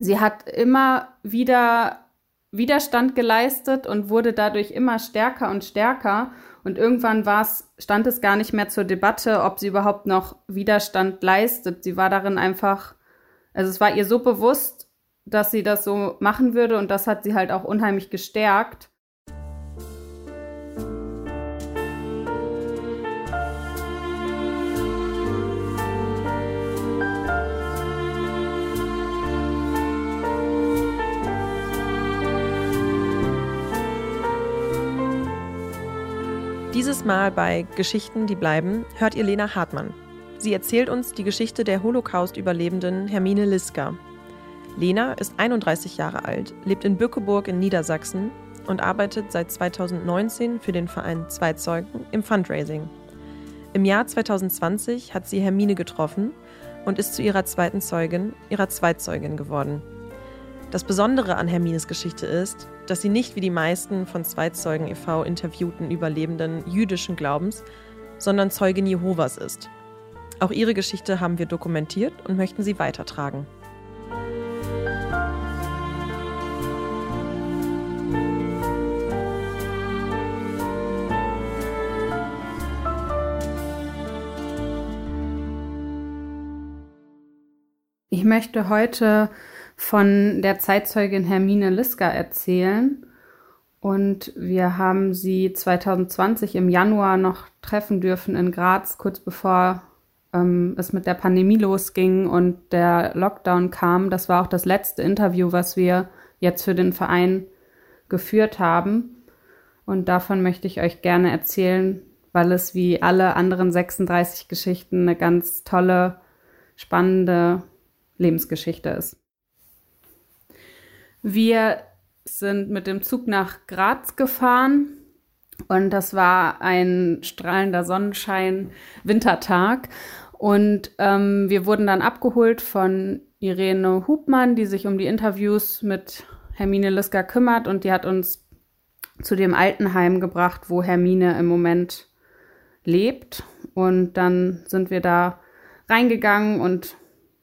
Sie hat immer wieder Widerstand geleistet und wurde dadurch immer stärker und stärker. Und irgendwann stand es gar nicht mehr zur Debatte, ob sie überhaupt noch Widerstand leistet. Sie war darin einfach, also es war ihr so bewusst, dass sie das so machen würde und das hat sie halt auch unheimlich gestärkt. Dieses Mal bei Geschichten, die bleiben, hört ihr Lena Hartmann. Sie erzählt uns die Geschichte der Holocaust-Überlebenden Hermine Liska. Lena ist 31 Jahre alt, lebt in Bückeburg in Niedersachsen und arbeitet seit 2019 für den Verein Zweizeugen im Fundraising. Im Jahr 2020 hat sie Hermine getroffen und ist zu ihrer zweiten Zeugin, ihrer Zweitzeugin geworden. Das Besondere an Hermines Geschichte ist, dass sie nicht wie die meisten von Zweitzeugen e.V. interviewten Überlebenden jüdischen Glaubens, sondern Zeugin Jehovas ist. Auch ihre Geschichte haben wir dokumentiert und möchten sie weitertragen. Ich möchte heute von der Zeitzeugin Hermine Liska erzählen. Und wir haben sie 2020 im Januar noch treffen dürfen in Graz, kurz bevor ähm, es mit der Pandemie losging und der Lockdown kam. Das war auch das letzte Interview, was wir jetzt für den Verein geführt haben. Und davon möchte ich euch gerne erzählen, weil es wie alle anderen 36 Geschichten eine ganz tolle, spannende Lebensgeschichte ist. Wir sind mit dem Zug nach Graz gefahren und das war ein strahlender Sonnenschein Wintertag. Und ähm, wir wurden dann abgeholt von Irene Hubmann, die sich um die Interviews mit Hermine Liska kümmert und die hat uns zu dem Altenheim gebracht, wo Hermine im Moment lebt. Und dann sind wir da reingegangen und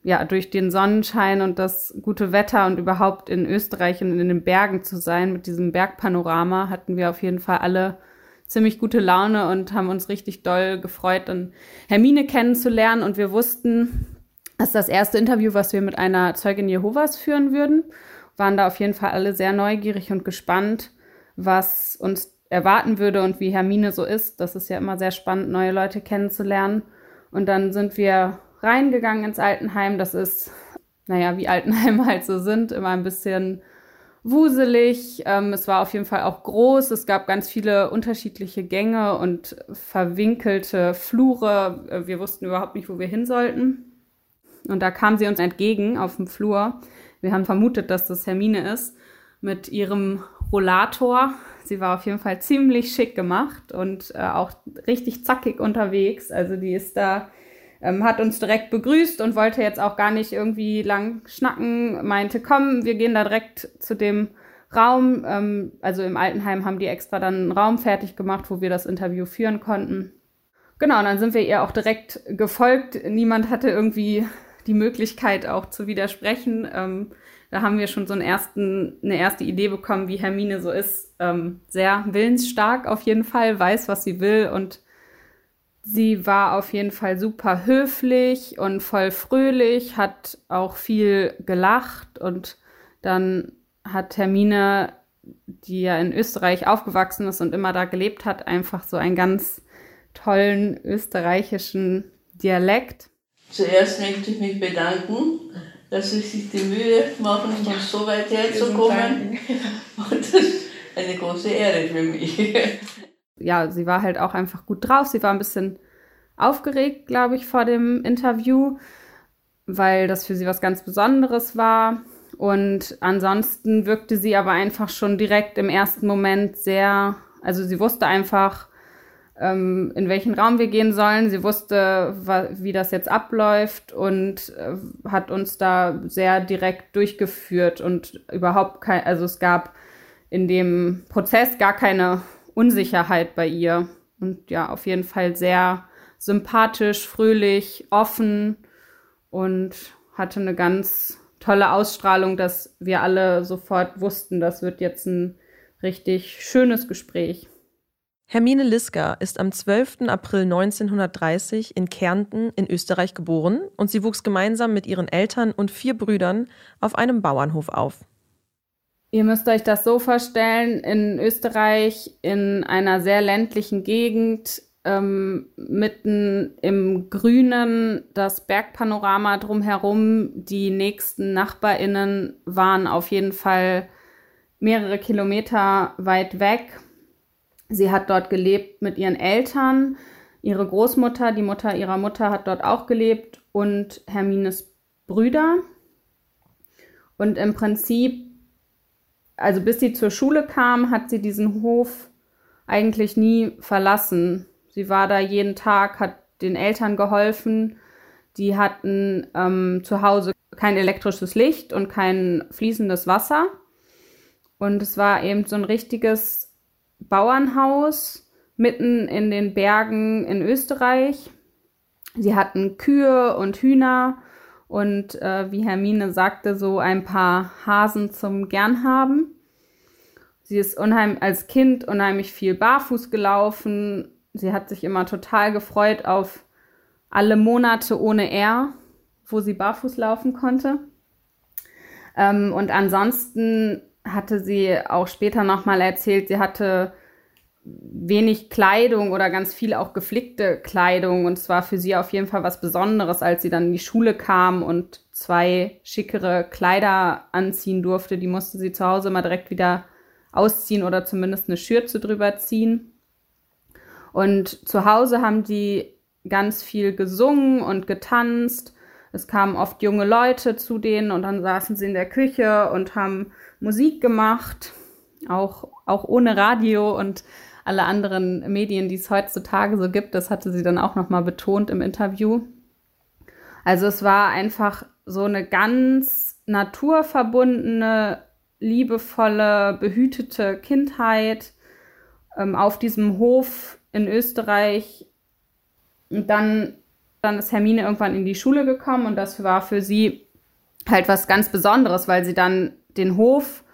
ja, durch den Sonnenschein und das gute Wetter und überhaupt in Österreich und in den Bergen zu sein mit diesem Bergpanorama hatten wir auf jeden Fall alle ziemlich gute Laune und haben uns richtig doll gefreut, dann Hermine kennenzulernen und wir wussten, das ist das erste Interview, was wir mit einer Zeugin Jehovas führen würden, waren da auf jeden Fall alle sehr neugierig und gespannt, was uns erwarten würde und wie Hermine so ist. Das ist ja immer sehr spannend, neue Leute kennenzulernen. Und dann sind wir reingegangen ins Altenheim. Das ist, naja, wie Altenheime halt so sind, immer ein bisschen wuselig. Ähm, es war auf jeden Fall auch groß. Es gab ganz viele unterschiedliche Gänge und verwinkelte Flure. Äh, wir wussten überhaupt nicht, wo wir hin sollten. Und da kam sie uns entgegen auf dem Flur. Wir haben vermutet, dass das Hermine ist mit ihrem Rollator. Sie war auf jeden Fall ziemlich schick gemacht und äh, auch richtig zackig unterwegs. Also die ist da ähm, hat uns direkt begrüßt und wollte jetzt auch gar nicht irgendwie lang schnacken, meinte, komm, wir gehen da direkt zu dem Raum. Ähm, also im Altenheim haben die extra dann einen Raum fertig gemacht, wo wir das Interview führen konnten. Genau, und dann sind wir ihr auch direkt gefolgt. Niemand hatte irgendwie die Möglichkeit auch zu widersprechen. Ähm, da haben wir schon so einen ersten, eine erste Idee bekommen, wie Hermine so ist. Ähm, sehr willensstark auf jeden Fall, weiß, was sie will und Sie war auf jeden Fall super höflich und voll fröhlich, hat auch viel gelacht und dann hat Hermine, die ja in Österreich aufgewachsen ist und immer da gelebt hat, einfach so einen ganz tollen österreichischen Dialekt. Zuerst möchte ich mich bedanken, dass Sie sich die Mühe machen, von so weit herzukommen. Und das ist eine große Ehre für mich ja, sie war halt auch einfach gut drauf. Sie war ein bisschen aufgeregt, glaube ich, vor dem Interview, weil das für sie was ganz Besonderes war. Und ansonsten wirkte sie aber einfach schon direkt im ersten Moment sehr, also sie wusste einfach, ähm, in welchen Raum wir gehen sollen. Sie wusste, wie das jetzt abläuft und äh, hat uns da sehr direkt durchgeführt und überhaupt kein, also es gab in dem Prozess gar keine Unsicherheit bei ihr. Und ja, auf jeden Fall sehr sympathisch, fröhlich, offen und hatte eine ganz tolle Ausstrahlung, dass wir alle sofort wussten, das wird jetzt ein richtig schönes Gespräch. Hermine Liska ist am 12. April 1930 in Kärnten in Österreich geboren und sie wuchs gemeinsam mit ihren Eltern und vier Brüdern auf einem Bauernhof auf. Ihr müsst euch das so vorstellen, in Österreich in einer sehr ländlichen Gegend, ähm, mitten im Grünen, das Bergpanorama drumherum, die nächsten Nachbarinnen waren auf jeden Fall mehrere Kilometer weit weg Sie hat dort gelebt mit ihren Eltern. Ihre Großmutter, die Mutter ihrer Mutter, hat dort auch gelebt und Hermines Brüder. Und im Prinzip, also bis sie zur Schule kam, hat sie diesen Hof eigentlich nie verlassen. Sie war da jeden Tag, hat den Eltern geholfen. Die hatten ähm, zu Hause kein elektrisches Licht und kein fließendes Wasser. Und es war eben so ein richtiges Bauernhaus mitten in den Bergen in Österreich. Sie hatten Kühe und Hühner und äh, wie Hermine sagte, so ein paar Hasen zum Gernhaben. Sie ist unheim als Kind unheimlich viel barfuß gelaufen. Sie hat sich immer total gefreut auf alle Monate ohne R, wo sie barfuß laufen konnte. Ähm, und ansonsten hatte sie auch später nochmal erzählt, sie hatte wenig Kleidung oder ganz viel auch geflickte Kleidung. Und es war für sie auf jeden Fall was Besonderes, als sie dann in die Schule kam und zwei schickere Kleider anziehen durfte. Die musste sie zu Hause immer direkt wieder ausziehen oder zumindest eine Schürze drüber ziehen. Und zu Hause haben die ganz viel gesungen und getanzt. Es kamen oft junge Leute zu denen und dann saßen sie in der Küche und haben Musik gemacht, auch, auch ohne Radio und alle anderen Medien, die es heutzutage so gibt. Das hatte sie dann auch nochmal betont im Interview. Also es war einfach so eine ganz naturverbundene, liebevolle, behütete Kindheit ähm, auf diesem Hof in Österreich. Und dann, dann ist Hermine irgendwann in die Schule gekommen und das war für sie halt was ganz Besonderes, weil sie dann den Hof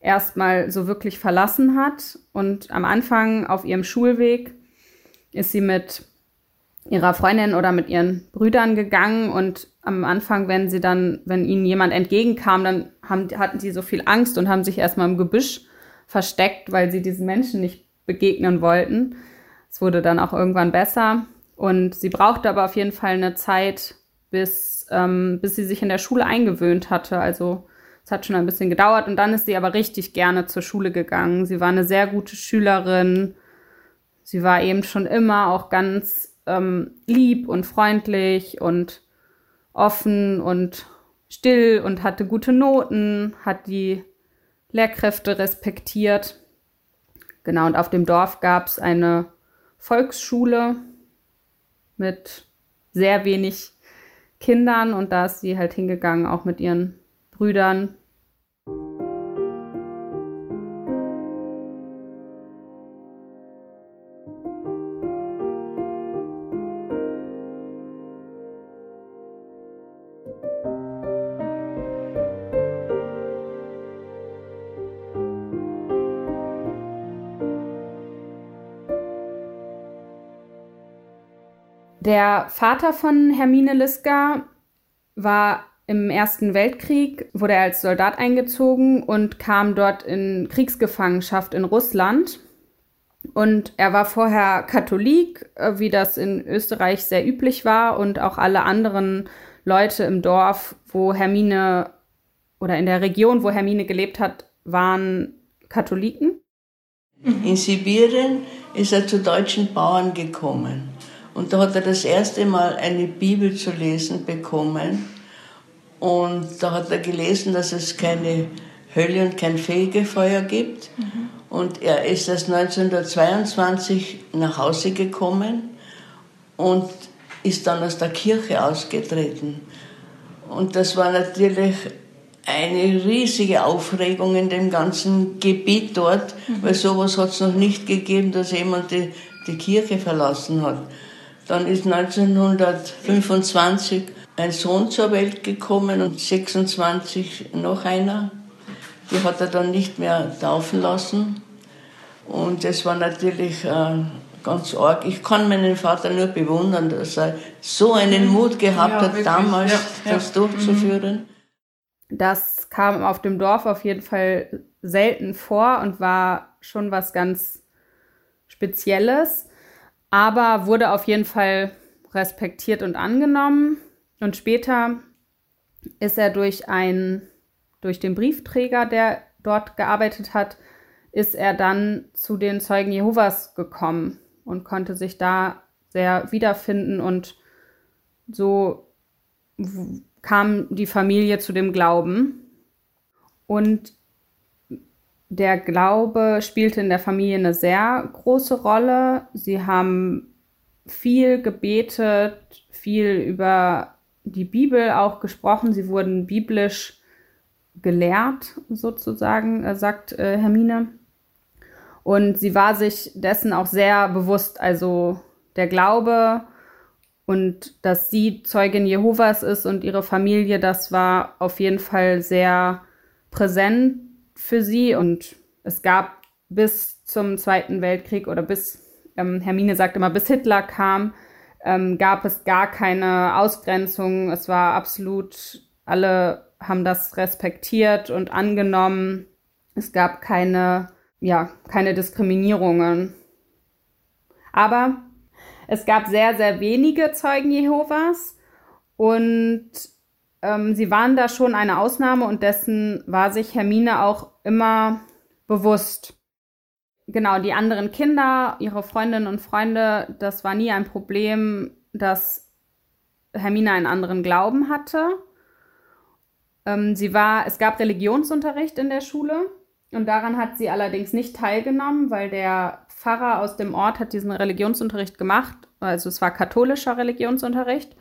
erstmal so wirklich verlassen hat. Und am Anfang auf ihrem Schulweg ist sie mit ihrer Freundin oder mit ihren Brüdern gegangen und am Anfang, wenn sie dann, wenn ihnen jemand entgegenkam, dann haben, hatten sie so viel Angst und haben sich erstmal im Gebüsch versteckt, weil sie diesen Menschen nicht begegnen wollten. Es wurde dann auch irgendwann besser und sie brauchte aber auf jeden Fall eine Zeit, bis, ähm, bis sie sich in der Schule eingewöhnt hatte. Also es hat schon ein bisschen gedauert und dann ist sie aber richtig gerne zur Schule gegangen. Sie war eine sehr gute Schülerin. Sie war eben schon immer auch ganz ähm, lieb und freundlich und offen und still und hatte gute Noten, hat die Lehrkräfte respektiert. Genau, und auf dem Dorf gab es eine Volksschule mit sehr wenig Kindern und da ist sie halt hingegangen, auch mit ihren Brüdern Der Vater von Hermine Liska war im Ersten Weltkrieg, wurde er als Soldat eingezogen und kam dort in Kriegsgefangenschaft in Russland. Und er war vorher Katholik, äh, wie das in Österreich sehr üblich war. Und auch alle anderen Leute im Dorf, wo Hermine oder in der Region, wo Hermine gelebt hat, waren Katholiken. In Sibirien ist er zu deutschen Bauern gekommen. Und da hat er das erste Mal eine Bibel zu lesen bekommen. Und da hat er gelesen, dass es keine Hölle und kein Fegefeuer gibt. Mhm. Und er ist erst 1922 nach Hause gekommen und ist dann aus der Kirche ausgetreten. Und das war natürlich eine riesige Aufregung in dem ganzen Gebiet dort, mhm. weil sowas hat es noch nicht gegeben, dass jemand die, die Kirche verlassen hat. Dann ist 1925 ein Sohn zur Welt gekommen und 26 noch einer. Die hat er dann nicht mehr taufen lassen. Und das war natürlich äh, ganz arg. Ich kann meinen Vater nur bewundern, dass er so einen mhm. Mut gehabt ja, hat, wirklich. damals ja, das ja. durchzuführen. Das kam auf dem Dorf auf jeden Fall selten vor und war schon was ganz Spezielles, aber wurde auf jeden Fall respektiert und angenommen. Und später ist er durch ein, durch den Briefträger, der dort gearbeitet hat, ist er dann zu den Zeugen Jehovas gekommen und konnte sich da sehr wiederfinden und so kam die Familie zu dem Glauben. Und der Glaube spielte in der Familie eine sehr große Rolle. Sie haben viel gebetet, viel über die Bibel auch gesprochen. Sie wurden biblisch gelehrt, sozusagen, äh, sagt äh, Hermine. Und sie war sich dessen auch sehr bewusst. Also der Glaube und dass sie Zeugin Jehovas ist und ihre Familie, das war auf jeden Fall sehr präsent für sie. Und es gab bis zum Zweiten Weltkrieg oder bis, ähm, Hermine sagt immer, bis Hitler kam, ähm, gab es gar keine Ausgrenzung. Es war absolut, alle haben das respektiert und angenommen. Es gab keine ja, keine Diskriminierungen. Aber es gab sehr, sehr wenige Zeugen Jehovas und ähm, sie waren da schon eine Ausnahme und dessen war sich Hermine auch immer bewusst. Genau, die anderen Kinder, ihre Freundinnen und Freunde, das war nie ein Problem, dass Hermine einen anderen Glauben hatte. Ähm, sie war, es gab Religionsunterricht in der Schule und daran hat sie allerdings nicht teilgenommen, weil der Pfarrer aus dem Ort hat diesen Religionsunterricht gemacht. Also es war katholischer Religionsunterricht.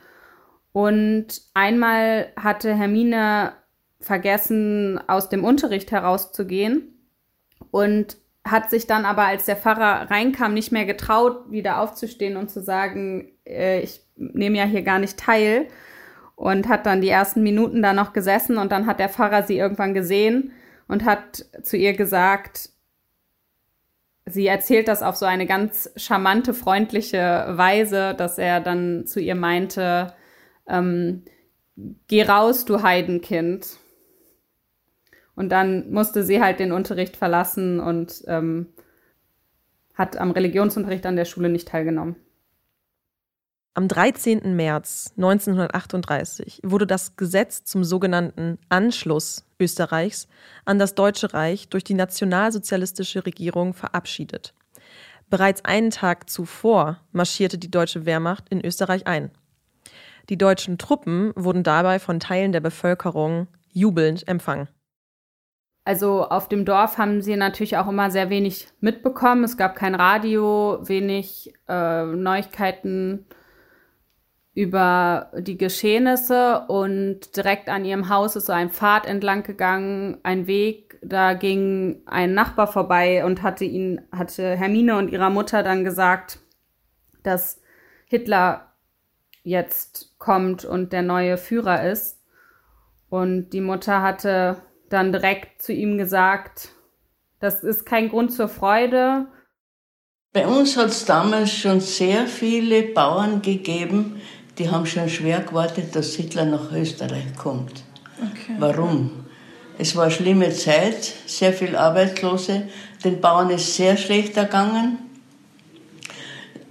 Und einmal hatte Hermine vergessen, aus dem Unterricht herauszugehen und hat sich dann aber, als der Pfarrer reinkam, nicht mehr getraut, wieder aufzustehen und zu sagen, äh, ich nehme ja hier gar nicht teil. Und hat dann die ersten Minuten da noch gesessen und dann hat der Pfarrer sie irgendwann gesehen und hat zu ihr gesagt, sie erzählt das auf so eine ganz charmante, freundliche Weise, dass er dann zu ihr meinte, ähm, geh raus, du Heidenkind. Und dann musste sie halt den Unterricht verlassen und ähm, hat am Religionsunterricht an der Schule nicht teilgenommen. Am 13. März 1938 wurde das Gesetz zum sogenannten Anschluss Österreichs an das Deutsche Reich durch die nationalsozialistische Regierung verabschiedet. Bereits einen Tag zuvor marschierte die deutsche Wehrmacht in Österreich ein. Die deutschen Truppen wurden dabei von Teilen der Bevölkerung jubelnd empfangen. Also auf dem Dorf haben sie natürlich auch immer sehr wenig mitbekommen. Es gab kein Radio, wenig äh, Neuigkeiten über die Geschehnisse und direkt an ihrem Haus ist so ein Pfad entlang gegangen, ein Weg, da ging ein Nachbar vorbei und hatte ihn, hatte Hermine und ihrer Mutter dann gesagt, dass Hitler jetzt kommt und der neue Führer ist. Und die Mutter hatte dann direkt zu ihm gesagt, das ist kein Grund zur Freude. Bei uns hat es damals schon sehr viele Bauern gegeben, die haben schon schwer gewartet, dass Hitler nach Österreich kommt. Okay. Warum? Es war eine schlimme Zeit, sehr viele Arbeitslose, den Bauern ist sehr schlecht ergangen.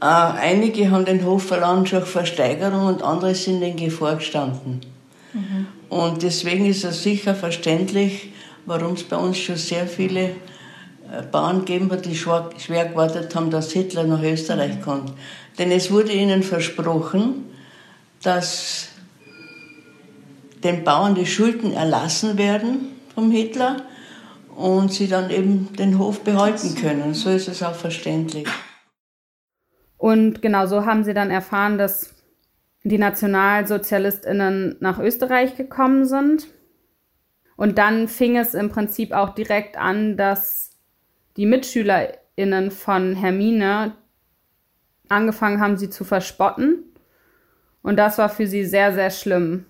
Äh, einige haben den Hof verloren schon Versteigerung und andere sind in Gefahr gestanden. Mhm. Und deswegen ist es sicher verständlich, warum es bei uns schon sehr viele äh, Bauern gegeben hat, die schwer, schwer gewartet haben, dass Hitler nach Österreich kommt. Denn es wurde ihnen versprochen, dass den Bauern die Schulden erlassen werden vom Hitler und sie dann eben den Hof behalten können. So ist es auch verständlich. Und genau so haben sie dann erfahren, dass die Nationalsozialistinnen nach Österreich gekommen sind. Und dann fing es im Prinzip auch direkt an, dass die Mitschülerinnen von Hermine angefangen haben, sie zu verspotten Und das war für sie sehr, sehr schlimm.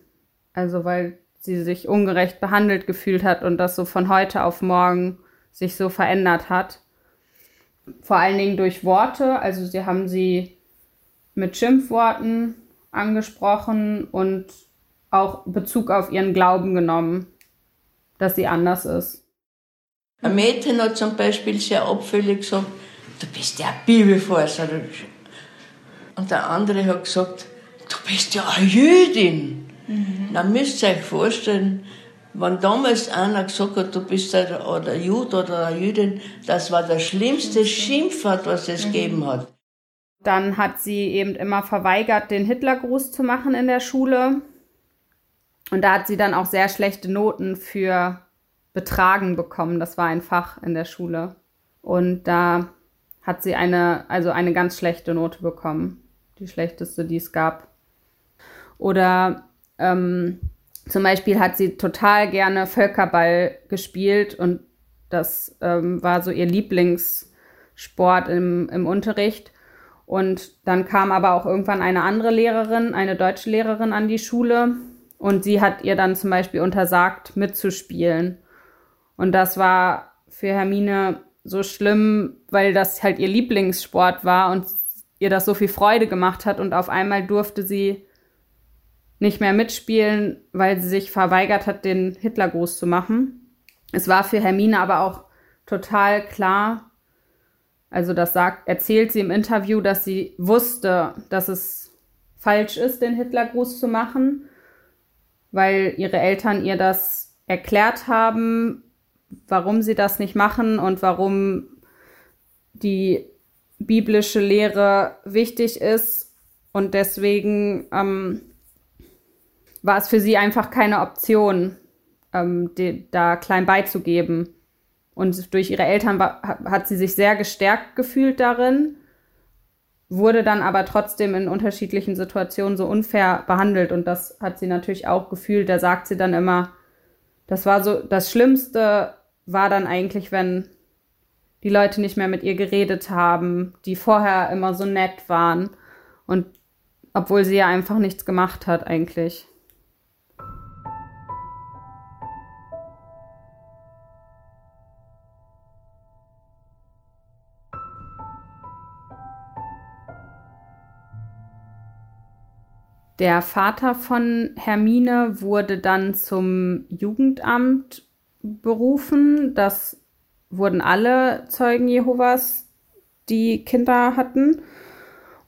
Also weil sie sich ungerecht behandelt gefühlt hat und das so von heute auf morgen sich so verändert hat. Vor allen Dingen durch Worte. Also sie haben sie mit Schimpfworten angesprochen und auch Bezug auf ihren Glauben genommen, dass sie anders ist. Ein Mädchen hat zum Beispiel sehr abfällig gesagt, du bist ja Bibelforscherin. Und der andere hat gesagt, du bist ja eine Jüdin. Mhm. Dann müsst ihr euch vorstellen, wenn damals einer gesagt hat, du bist ein, oder Jud oder eine Jüdin, das war das schlimmste Schimpfwort, was es mhm. gegeben hat. Dann hat sie eben immer verweigert, den Hitlergruß zu machen in der Schule. Und da hat sie dann auch sehr schlechte Noten für Betragen bekommen. Das war ein Fach in der Schule. Und da hat sie eine, also eine ganz schlechte Note bekommen. Die schlechteste, die es gab. Oder ähm, zum Beispiel hat sie total gerne Völkerball gespielt und das ähm, war so ihr Lieblingssport im, im Unterricht. Und dann kam aber auch irgendwann eine andere Lehrerin, eine deutsche Lehrerin an die Schule und sie hat ihr dann zum Beispiel untersagt, mitzuspielen. Und das war für Hermine so schlimm, weil das halt ihr Lieblingssport war und ihr das so viel Freude gemacht hat und auf einmal durfte sie nicht mehr mitspielen, weil sie sich verweigert hat, den Hitlergruß zu machen. Es war für Hermine aber auch total klar, also das sagt, erzählt sie im Interview, dass sie wusste, dass es falsch ist, den Hitlergruß zu machen, weil ihre Eltern ihr das erklärt haben, warum sie das nicht machen und warum die biblische Lehre wichtig ist. Und deswegen ähm, war es für sie einfach keine Option, ähm, die, da klein beizugeben. Und durch ihre Eltern war, hat sie sich sehr gestärkt gefühlt darin, wurde dann aber trotzdem in unterschiedlichen Situationen so unfair behandelt. Und das hat sie natürlich auch gefühlt. Da sagt sie dann immer, das war so, das Schlimmste war dann eigentlich, wenn die Leute nicht mehr mit ihr geredet haben, die vorher immer so nett waren. Und obwohl sie ja einfach nichts gemacht hat eigentlich. Der Vater von Hermine wurde dann zum Jugendamt berufen. Das wurden alle Zeugen Jehovas, die Kinder hatten.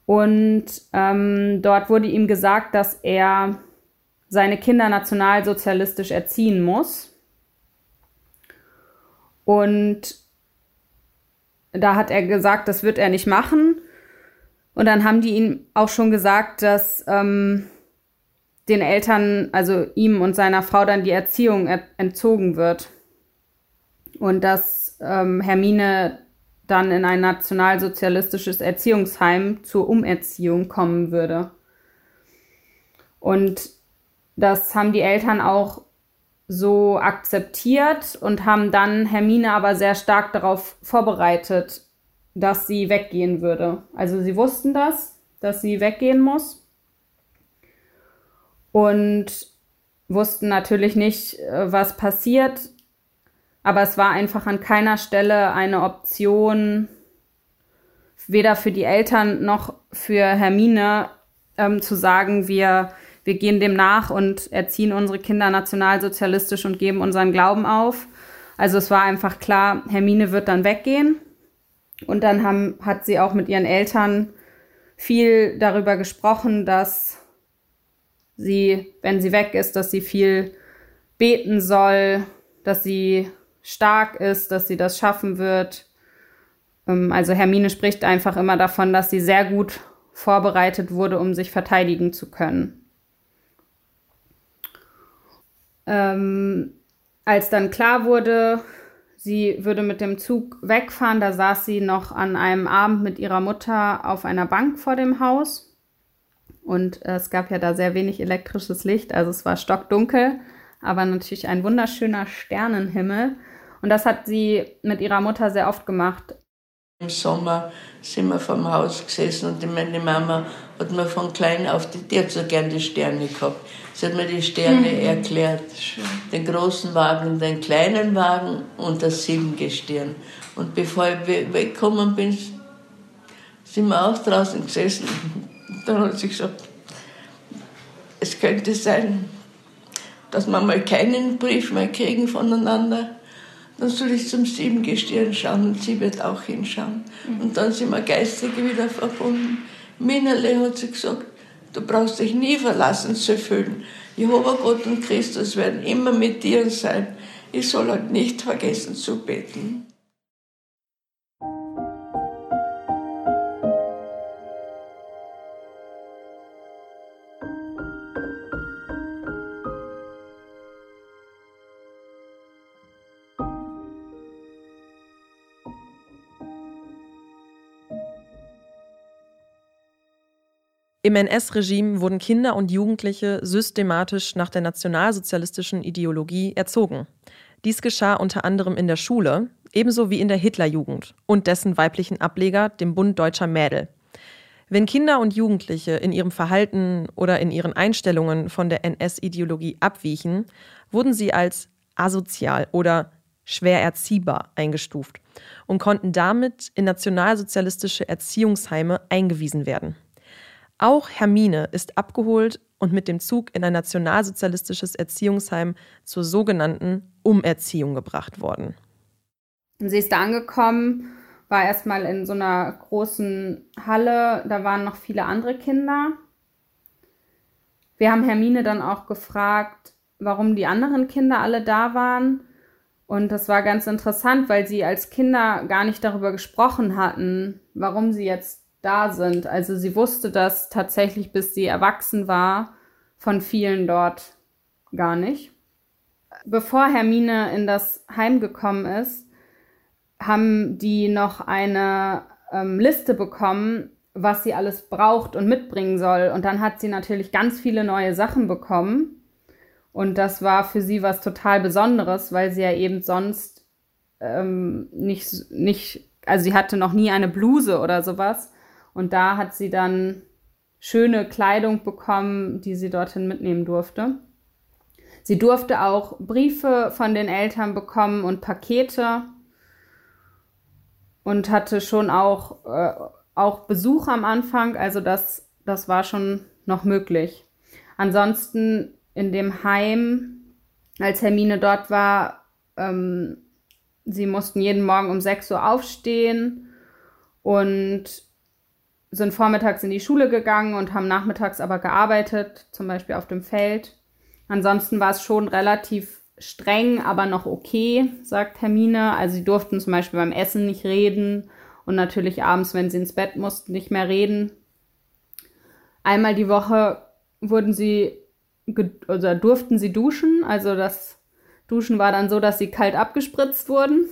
Und ähm, dort wurde ihm gesagt, dass er seine Kinder nationalsozialistisch erziehen muss. Und da hat er gesagt, das wird er nicht machen. Und dann haben die ihm auch schon gesagt, dass ähm, den Eltern, also ihm und seiner Frau, dann die Erziehung entzogen wird. Und dass ähm, Hermine dann in ein nationalsozialistisches Erziehungsheim zur Umerziehung kommen würde. Und das haben die Eltern auch so akzeptiert und haben dann Hermine aber sehr stark darauf vorbereitet, dass sie weggehen würde. Also sie wussten das, dass sie weggehen muss und wussten natürlich nicht, äh, was passiert, aber es war einfach an keiner Stelle eine Option, weder für die Eltern noch für Hermine ähm, zu sagen, wir, wir gehen dem nach und erziehen unsere Kinder nationalsozialistisch und geben unseren Glauben auf. Also es war einfach klar, Hermine wird dann weggehen. Und dann haben, hat sie auch mit ihren Eltern viel darüber gesprochen, dass sie, wenn sie weg ist, dass sie viel beten soll, dass sie stark ist, dass sie das schaffen wird. Ähm, also Hermine spricht einfach immer davon, dass sie sehr gut vorbereitet wurde, um sich verteidigen zu können. Ähm, als dann klar wurde, Sie würde mit dem Zug wegfahren. Da saß sie noch an einem Abend mit ihrer Mutter auf einer Bank vor dem Haus. Und äh, es gab ja da sehr wenig elektrisches Licht, also es war stockdunkel, aber natürlich ein wunderschöner Sternenhimmel. Und das hat sie mit ihrer Mutter sehr oft gemacht. Im Sommer sind wir vom Haus gesessen und meine Mama hat mir von klein auf, die, die hat so gern die Sterne gehabt. Sie hat mir die Sterne mhm. erklärt. Schön. Den großen Wagen, den kleinen Wagen und das Siebengestirn. Und bevor ich weggekommen bin, sind wir auch draußen gesessen. Dann hat sie gesagt, es könnte sein, dass wir mal keinen Brief mehr kriegen voneinander. Dann soll ich zum Siebengestirn schauen und sie wird auch hinschauen. Mhm. Und dann sind wir geistig wieder verbunden. Minerle hat sie gesagt, du brauchst dich nie verlassen zu fühlen. Jehova Gott und Christus werden immer mit dir sein. Ich soll halt nicht vergessen zu beten. Im NS-Regime wurden Kinder und Jugendliche systematisch nach der nationalsozialistischen Ideologie erzogen. Dies geschah unter anderem in der Schule, ebenso wie in der Hitlerjugend und dessen weiblichen Ableger, dem Bund Deutscher Mädel. Wenn Kinder und Jugendliche in ihrem Verhalten oder in ihren Einstellungen von der NS-Ideologie abwichen, wurden sie als asozial oder schwer erziehbar eingestuft und konnten damit in nationalsozialistische Erziehungsheime eingewiesen werden. Auch Hermine ist abgeholt und mit dem Zug in ein nationalsozialistisches Erziehungsheim zur sogenannten Umerziehung gebracht worden. Sie ist da angekommen, war erstmal in so einer großen Halle, da waren noch viele andere Kinder. Wir haben Hermine dann auch gefragt, warum die anderen Kinder alle da waren. Und das war ganz interessant, weil sie als Kinder gar nicht darüber gesprochen hatten, warum sie jetzt da sind. Also sie wusste das tatsächlich, bis sie erwachsen war, von vielen dort gar nicht. Bevor Hermine in das Heim gekommen ist, haben die noch eine ähm, Liste bekommen, was sie alles braucht und mitbringen soll. Und dann hat sie natürlich ganz viele neue Sachen bekommen. Und das war für sie was total Besonderes, weil sie ja eben sonst ähm, nicht, nicht, also sie hatte noch nie eine Bluse oder sowas. Und da hat sie dann schöne Kleidung bekommen, die sie dorthin mitnehmen durfte. Sie durfte auch Briefe von den Eltern bekommen und Pakete und hatte schon auch, äh, auch Besuch am Anfang. Also das, das war schon noch möglich. Ansonsten in dem Heim, als Hermine dort war, ähm, sie mussten jeden Morgen um 6 Uhr aufstehen und sind vormittags in die Schule gegangen und haben nachmittags aber gearbeitet, zum Beispiel auf dem Feld. Ansonsten war es schon relativ streng, aber noch okay, sagt Hermine. Also sie durften zum Beispiel beim Essen nicht reden und natürlich abends, wenn sie ins Bett mussten, nicht mehr reden. Einmal die Woche wurden sie oder durften sie duschen. Also das Duschen war dann so, dass sie kalt abgespritzt wurden.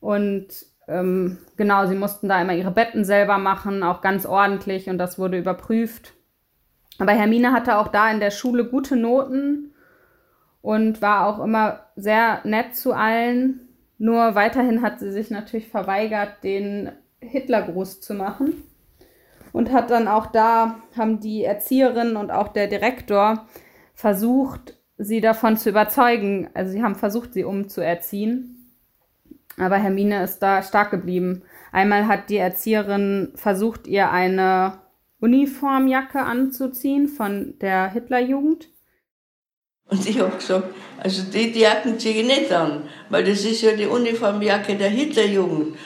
Und ähm, genau, sie mussten da immer ihre Betten selber machen, auch ganz ordentlich und das wurde überprüft. Aber Hermine hatte auch da in der Schule gute Noten und war auch immer sehr nett zu allen. Nur weiterhin hat sie sich natürlich verweigert, den Hitlergruß zu machen. Und hat dann auch da, haben die Erzieherin und auch der Direktor versucht, sie davon zu überzeugen. Also sie haben versucht, sie umzuerziehen. Aber Hermine ist da stark geblieben. Einmal hat die Erzieherin versucht, ihr eine Uniformjacke anzuziehen von der Hitlerjugend. Und ich habe gesagt, also die, die Jacken ziehe ich nicht an, weil das ist ja die Uniformjacke der Hitlerjugend.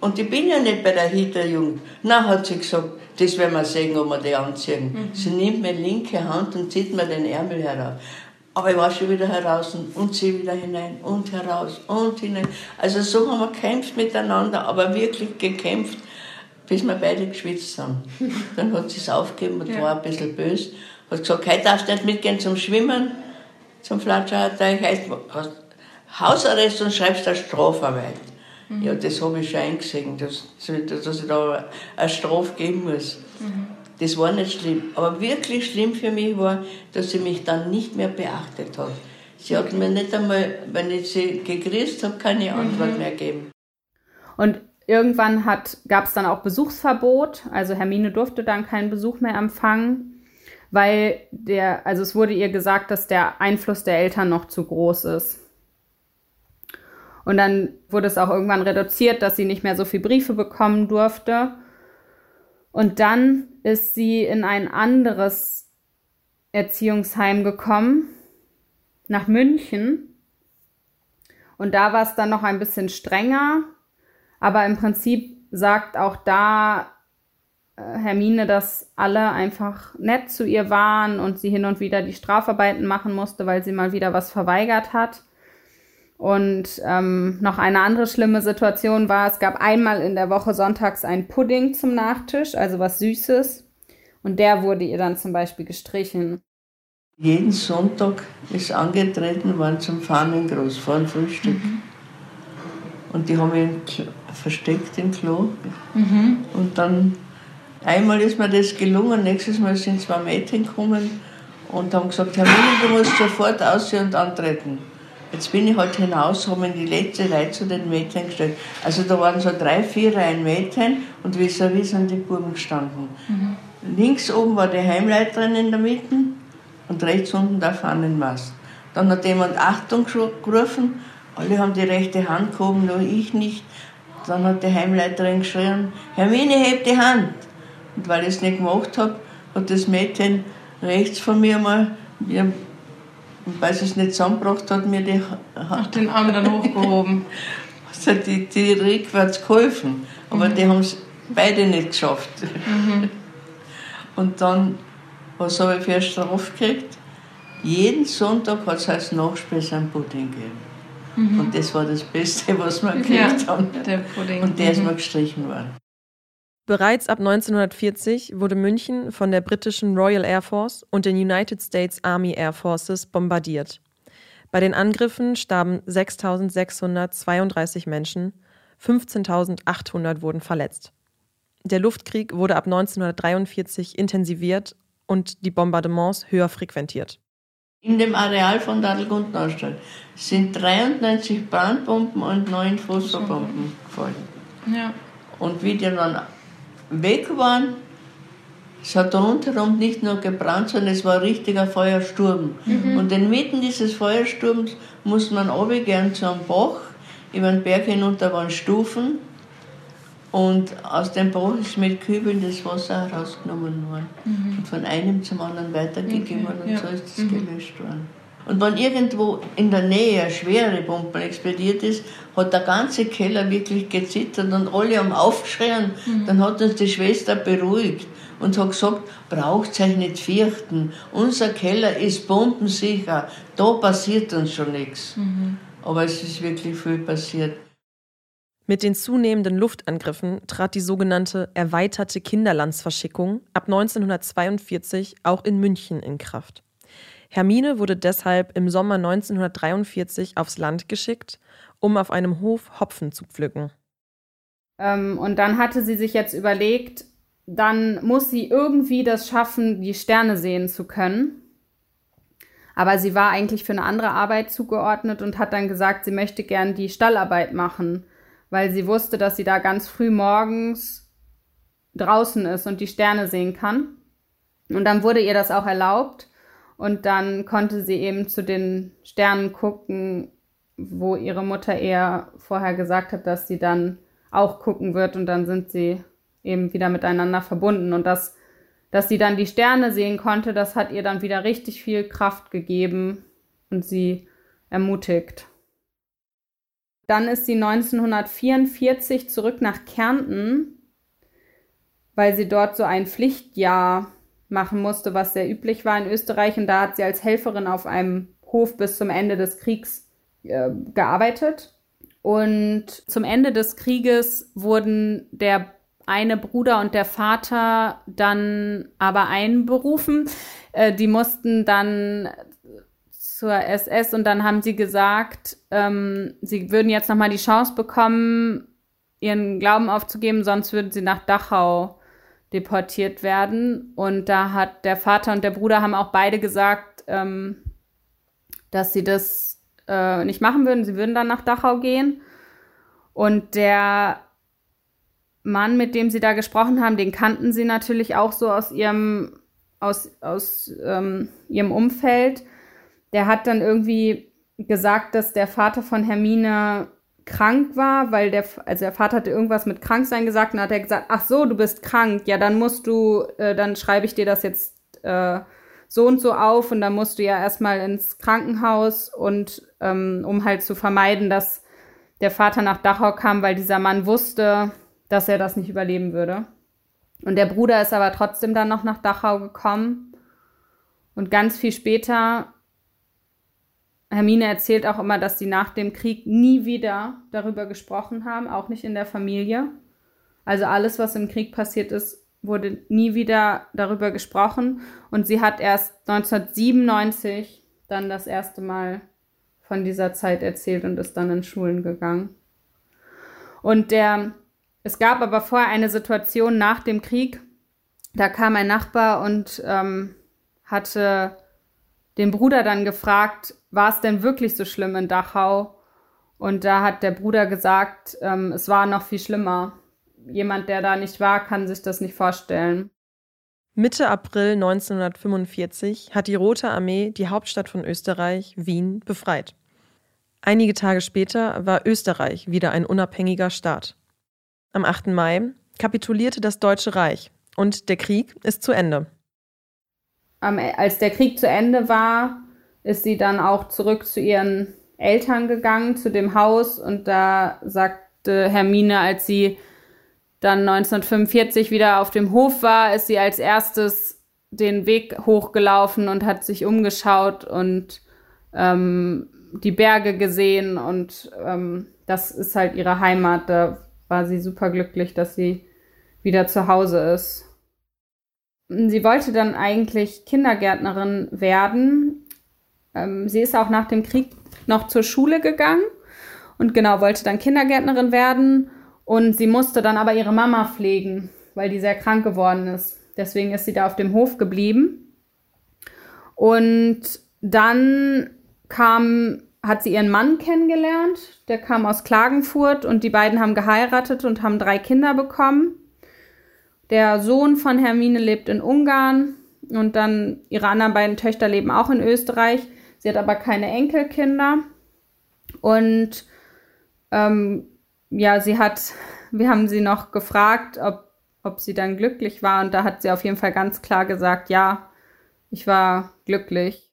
Und ich bin ja nicht bei der Hitlerjugend. Na, hat sie gesagt, das werden wir sehen, ob wir die anziehen. Mhm. Sie nimmt meine linke Hand und zieht mir den Ärmel heraus. Aber ich war schon wieder heraus und sie wieder hinein und heraus und hinein. Also so haben wir gekämpft miteinander, aber wirklich gekämpft, bis wir beide geschwitzt haben. Dann hat sie es aufgegeben und ja. war ein bisschen böse. Hat gesagt, heute darfst du nicht mitgehen zum Schwimmen, zum Flatscherteich. Heißt, Hausarrest und schreibst eine Strafarbeit. Mhm. Ja, das habe ich schon eingesehen, dass, dass ich da eine Strafe geben muss. Mhm. Das war nicht schlimm. Aber wirklich schlimm für mich war, dass sie mich dann nicht mehr beachtet hat. Sie hat mir nicht einmal, wenn ich sie gegrüßt habe, keine Antwort mhm. mehr gegeben. Und irgendwann gab es dann auch Besuchsverbot. Also Hermine durfte dann keinen Besuch mehr empfangen, weil der, also es wurde ihr gesagt, dass der Einfluss der Eltern noch zu groß ist. Und dann wurde es auch irgendwann reduziert, dass sie nicht mehr so viele Briefe bekommen durfte. Und dann ist sie in ein anderes Erziehungsheim gekommen, nach München. Und da war es dann noch ein bisschen strenger. Aber im Prinzip sagt auch da äh, Hermine, dass alle einfach nett zu ihr waren und sie hin und wieder die Strafarbeiten machen musste, weil sie mal wieder was verweigert hat. Und ähm, noch eine andere schlimme Situation war, es gab einmal in der Woche sonntags einen Pudding zum Nachtisch, also was Süßes. Und der wurde ihr dann zum Beispiel gestrichen. Jeden Sonntag ist angetreten worden zum Fahnengruß vor dem Frühstück. Mhm. Und die haben ihn versteckt im Klo. Mhm. Und dann, einmal ist mir das gelungen, nächstes Mal sind zwei Mädchen gekommen und haben gesagt, Herr Müller, du musst sofort aussehen und antreten. Jetzt bin ich halt hinaus, habe in die letzte Reihe zu den Mädchen gestellt. Also da waren so drei, vier Reihen Mädchen und vis-à-vis sind die Buben gestanden. Mhm. Links oben war die Heimleiterin in der Mitte und rechts unten der Fahnenmast. Dann hat jemand Achtung gerufen, alle haben die rechte Hand gehoben, nur ich nicht. Dann hat die Heimleiterin geschrien, Hermine, heb die Hand. Und weil ich es nicht gemacht habe, hat das Mädchen rechts von mir mal, und weil sie es nicht zusammengebracht hat, mir die Ach, den Arm dann hochgehoben. Also die, die rückwärts geholfen. Aber mhm. die haben es beide nicht geschafft. Mhm. Und dann, was habe ich für eine Strafe gekriegt? Jeden Sonntag hat es als Nachspeise einen Pudding gegeben. Mhm. Und das war das Beste, was wir gekriegt ja, haben. Der Pudding. Und der mhm. ist mir gestrichen worden. Bereits ab 1940 wurde München von der britischen Royal Air Force und den United States Army Air Forces bombardiert. Bei den Angriffen starben 6.632 Menschen, 15.800 wurden verletzt. Der Luftkrieg wurde ab 1943 intensiviert und die Bombardements höher frequentiert. In dem Areal von Dadelgund-Neustadt sind 93 Brandbomben und 9 Phosphorbomben gefallen. Ja. Und wie die dann weg waren. Es hat rundherum nicht nur gebrannt, sondern es war ein richtiger Feuersturm. Mhm. Und inmitten dieses Feuersturms musste man runtergehen zu einem Bach. Über den Berg hinunter waren Stufen. Und aus dem Bach ist mit Kübeln das Wasser herausgenommen worden. Mhm. Und von einem zum anderen weitergegeben okay. und ja. so ist es mhm. gelöscht worden. Und wenn irgendwo in der Nähe eine schwere Bombe explodiert ist, hat der ganze Keller wirklich gezittert und alle haben aufgeschrien. Mhm. Dann hat uns die Schwester beruhigt und hat gesagt, braucht euch nicht fürchten, unser Keller ist bombensicher, da passiert uns schon nichts. Mhm. Aber es ist wirklich viel passiert. Mit den zunehmenden Luftangriffen trat die sogenannte erweiterte Kinderlandsverschickung ab 1942 auch in München in Kraft. Hermine wurde deshalb im Sommer 1943 aufs Land geschickt, um auf einem Hof Hopfen zu pflücken. Ähm, und dann hatte sie sich jetzt überlegt, dann muss sie irgendwie das schaffen, die Sterne sehen zu können. Aber sie war eigentlich für eine andere Arbeit zugeordnet und hat dann gesagt, sie möchte gern die Stallarbeit machen, weil sie wusste, dass sie da ganz früh morgens draußen ist und die Sterne sehen kann. Und dann wurde ihr das auch erlaubt. Und dann konnte sie eben zu den Sternen gucken, wo ihre Mutter eher vorher gesagt hat, dass sie dann auch gucken wird. Und dann sind sie eben wieder miteinander verbunden. Und das, dass sie dann die Sterne sehen konnte, das hat ihr dann wieder richtig viel Kraft gegeben und sie ermutigt. Dann ist sie 1944 zurück nach Kärnten, weil sie dort so ein Pflichtjahr machen musste, was sehr üblich war in Österreich. Und da hat sie als Helferin auf einem Hof bis zum Ende des Kriegs äh, gearbeitet. Und zum Ende des Krieges wurden der eine Bruder und der Vater dann aber einberufen. Äh, die mussten dann zur SS und dann haben sie gesagt, ähm, sie würden jetzt nochmal die Chance bekommen, ihren Glauben aufzugeben, sonst würden sie nach Dachau deportiert werden. Und da hat der Vater und der Bruder haben auch beide gesagt, ähm, dass sie das äh, nicht machen würden. Sie würden dann nach Dachau gehen. Und der Mann, mit dem sie da gesprochen haben, den kannten sie natürlich auch so aus ihrem, aus, aus ähm, ihrem Umfeld. Der hat dann irgendwie gesagt, dass der Vater von Hermine krank war, weil der, also der Vater hatte irgendwas mit Kranksein gesagt und hat er gesagt, ach so, du bist krank, ja, dann musst du, äh, dann schreibe ich dir das jetzt äh, so und so auf und dann musst du ja erstmal ins Krankenhaus und ähm, um halt zu vermeiden, dass der Vater nach Dachau kam, weil dieser Mann wusste, dass er das nicht überleben würde. Und der Bruder ist aber trotzdem dann noch nach Dachau gekommen. Und ganz viel später Hermine erzählt auch immer, dass sie nach dem Krieg nie wieder darüber gesprochen haben, auch nicht in der Familie. Also alles, was im Krieg passiert ist, wurde nie wieder darüber gesprochen. Und sie hat erst 1997 dann das erste Mal von dieser Zeit erzählt und ist dann in Schulen gegangen. Und der, es gab aber vorher eine Situation nach dem Krieg, da kam ein Nachbar und ähm, hatte den Bruder dann gefragt, war es denn wirklich so schlimm in Dachau? Und da hat der Bruder gesagt, ähm, es war noch viel schlimmer. Jemand, der da nicht war, kann sich das nicht vorstellen. Mitte April 1945 hat die Rote Armee die Hauptstadt von Österreich, Wien, befreit. Einige Tage später war Österreich wieder ein unabhängiger Staat. Am 8. Mai kapitulierte das Deutsche Reich und der Krieg ist zu Ende. Als der Krieg zu Ende war, ist sie dann auch zurück zu ihren Eltern gegangen, zu dem Haus. Und da sagte Hermine, als sie dann 1945 wieder auf dem Hof war, ist sie als erstes den Weg hochgelaufen und hat sich umgeschaut und ähm, die Berge gesehen. Und ähm, das ist halt ihre Heimat. Da war sie super glücklich, dass sie wieder zu Hause ist. Sie wollte dann eigentlich Kindergärtnerin werden, ähm, sie ist auch nach dem Krieg noch zur Schule gegangen und genau wollte dann Kindergärtnerin werden und sie musste dann aber ihre Mama pflegen, weil die sehr krank geworden ist. Deswegen ist sie da auf dem Hof geblieben. Und dann kam, hat sie ihren Mann kennengelernt. Der kam aus Klagenfurt und die beiden haben geheiratet und haben drei Kinder bekommen. Der Sohn von Hermine lebt in Ungarn und dann ihre anderen beiden Töchter leben auch in Österreich. Sie hat aber keine Enkelkinder. Und ähm, ja, sie hat, wir haben sie noch gefragt, ob, ob sie dann glücklich war. Und da hat sie auf jeden Fall ganz klar gesagt, ja, ich war glücklich.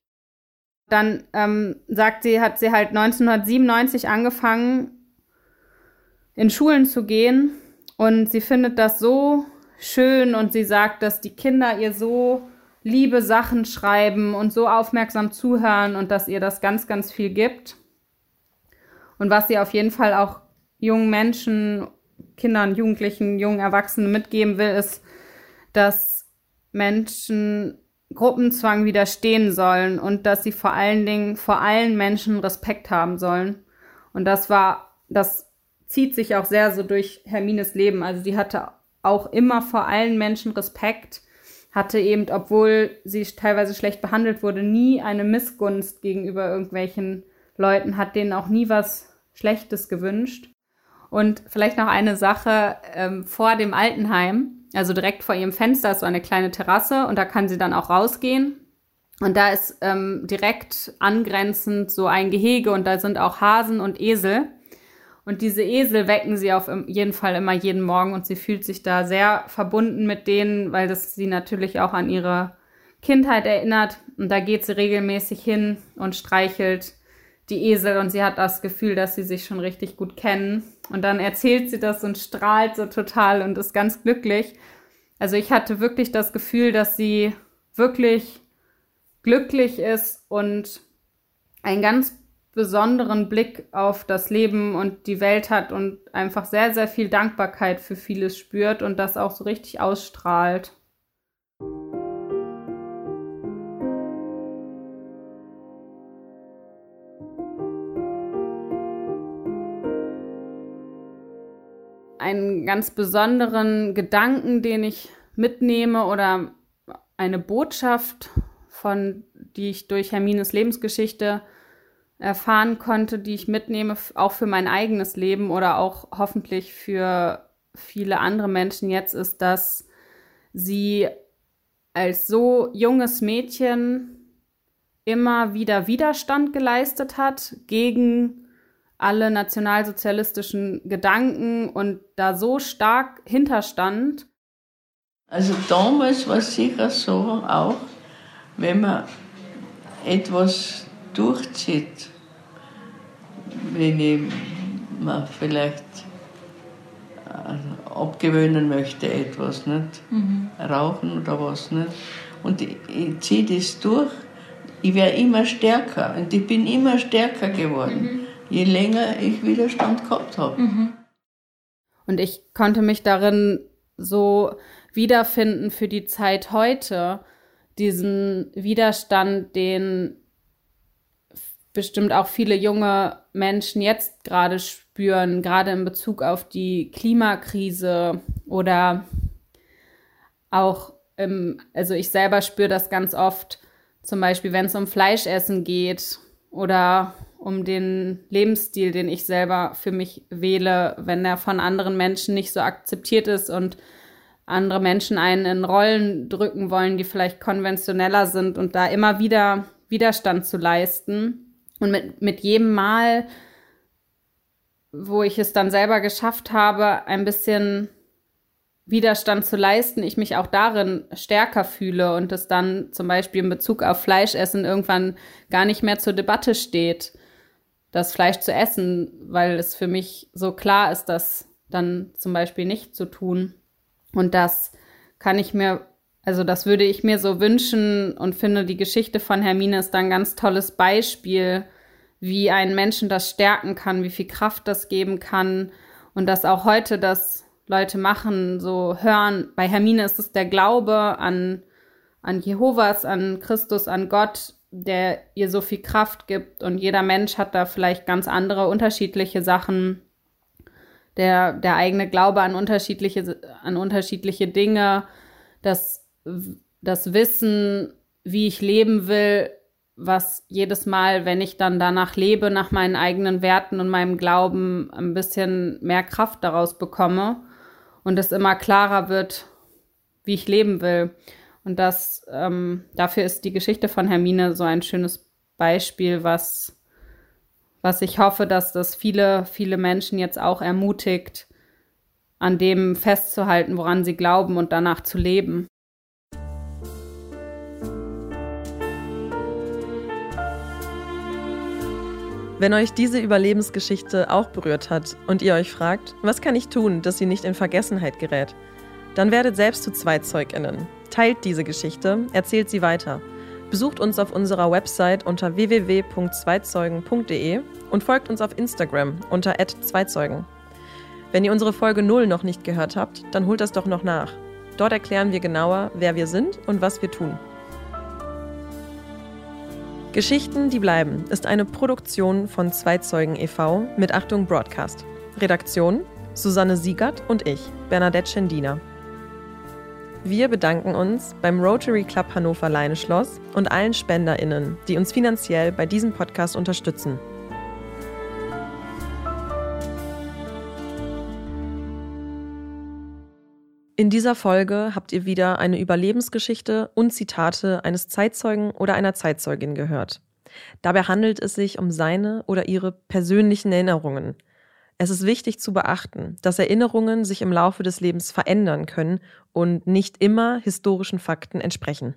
Dann ähm, sagt sie, hat sie halt 1997 angefangen, in Schulen zu gehen. Und sie findet das so schön und sie sagt, dass die Kinder ihr so liebe Sachen schreiben und so aufmerksam zuhören und dass ihr das ganz, ganz viel gibt. Und was sie auf jeden Fall auch jungen Menschen, Kindern, Jugendlichen, jungen Erwachsenen mitgeben will, ist, dass Menschen Gruppenzwang widerstehen sollen und dass sie vor allen Dingen vor allen Menschen Respekt haben sollen. Und das war, das zieht sich auch sehr so durch Hermines Leben. Also sie hatte auch immer vor allen Menschen Respekt hatte eben, obwohl sie teilweise schlecht behandelt wurde, nie eine Missgunst gegenüber irgendwelchen Leuten, hat denen auch nie was Schlechtes gewünscht. Und vielleicht noch eine Sache ähm, vor dem Altenheim, also direkt vor ihrem Fenster ist so eine kleine Terrasse und da kann sie dann auch rausgehen. Und da ist ähm, direkt angrenzend so ein Gehege und da sind auch Hasen und Esel. Und diese Esel wecken sie auf jeden Fall immer jeden Morgen und sie fühlt sich da sehr verbunden mit denen, weil das sie natürlich auch an ihre Kindheit erinnert. Und da geht sie regelmäßig hin und streichelt die Esel und sie hat das Gefühl, dass sie sich schon richtig gut kennen. Und dann erzählt sie das und strahlt so total und ist ganz glücklich. Also ich hatte wirklich das Gefühl, dass sie wirklich glücklich ist und ein ganz besonderen Blick auf das Leben und die Welt hat und einfach sehr, sehr viel Dankbarkeit für vieles spürt und das auch so richtig ausstrahlt. Einen ganz besonderen Gedanken, den ich mitnehme oder eine Botschaft, von die ich durch Hermines Lebensgeschichte erfahren konnte, die ich mitnehme, auch für mein eigenes Leben oder auch hoffentlich für, viele andere Menschen jetzt, ist, dass sie als so junges Mädchen immer wieder Widerstand geleistet hat gegen alle nationalsozialistischen Gedanken und da so stark hinterstand. Also damals war es sicher so auch, wenn man etwas durchzieht, wenn ich mir vielleicht äh, abgewöhnen möchte etwas, nicht? Mhm. Rauchen oder was, nicht? Und ich, ich ziehe das durch, ich werde immer stärker und ich bin immer stärker geworden. Mhm je länger ich Widerstand gehabt habe. Mhm. Und ich konnte mich darin so wiederfinden für die Zeit heute, diesen Widerstand, den bestimmt auch viele junge Menschen jetzt gerade spüren, gerade in Bezug auf die Klimakrise oder auch, im, also ich selber spüre das ganz oft, zum Beispiel wenn es um Fleischessen geht oder um den Lebensstil, den ich selber für mich wähle, wenn er von anderen Menschen nicht so akzeptiert ist und andere Menschen einen in Rollen drücken wollen, die vielleicht konventioneller sind und da immer wieder Widerstand zu leisten. Und mit, mit jedem Mal, wo ich es dann selber geschafft habe, ein bisschen Widerstand zu leisten, ich mich auch darin stärker fühle und es dann zum Beispiel in Bezug auf Fleischessen irgendwann gar nicht mehr zur Debatte steht das Fleisch zu essen, weil es für mich so klar ist, das dann zum Beispiel nicht zu tun. Und das kann ich mir, also das würde ich mir so wünschen und finde, die Geschichte von Hermine ist da ein ganz tolles Beispiel, wie ein Menschen das stärken kann, wie viel Kraft das geben kann und dass auch heute das Leute machen, so hören. Bei Hermine ist es der Glaube an, an Jehovas, an Christus, an Gott, der ihr so viel Kraft gibt. Und jeder Mensch hat da vielleicht ganz andere unterschiedliche Sachen. Der, der eigene Glaube an unterschiedliche, an unterschiedliche Dinge, das, das Wissen, wie ich leben will, was jedes Mal, wenn ich dann danach lebe, nach meinen eigenen Werten und meinem Glauben, ein bisschen mehr Kraft daraus bekomme und es immer klarer wird, wie ich leben will. Und das, ähm, dafür ist die Geschichte von Hermine so ein schönes Beispiel, was, was ich hoffe, dass das viele, viele Menschen jetzt auch ermutigt, an dem festzuhalten, woran sie glauben und danach zu leben. Wenn euch diese Überlebensgeschichte auch berührt hat und ihr euch fragt, was kann ich tun, dass sie nicht in Vergessenheit gerät, dann werdet selbst zu Zweitzeuginnen. Teilt diese Geschichte, erzählt sie weiter. Besucht uns auf unserer Website unter www.zweizeugen.de und folgt uns auf Instagram unter @zweizeugen. Wenn ihr unsere Folge 0 noch nicht gehört habt, dann holt das doch noch nach. Dort erklären wir genauer, wer wir sind und was wir tun. Geschichten, die bleiben, ist eine Produktion von Zweizeugen e.V. mit Achtung Broadcast. Redaktion Susanne Siegert und ich, Bernadette Schendiner. Wir bedanken uns beim Rotary Club Hannover Leineschloss und allen SpenderInnen, die uns finanziell bei diesem Podcast unterstützen. In dieser Folge habt ihr wieder eine Überlebensgeschichte und Zitate eines Zeitzeugen oder einer Zeitzeugin gehört. Dabei handelt es sich um seine oder ihre persönlichen Erinnerungen – es ist wichtig zu beachten, dass Erinnerungen sich im Laufe des Lebens verändern können und nicht immer historischen Fakten entsprechen.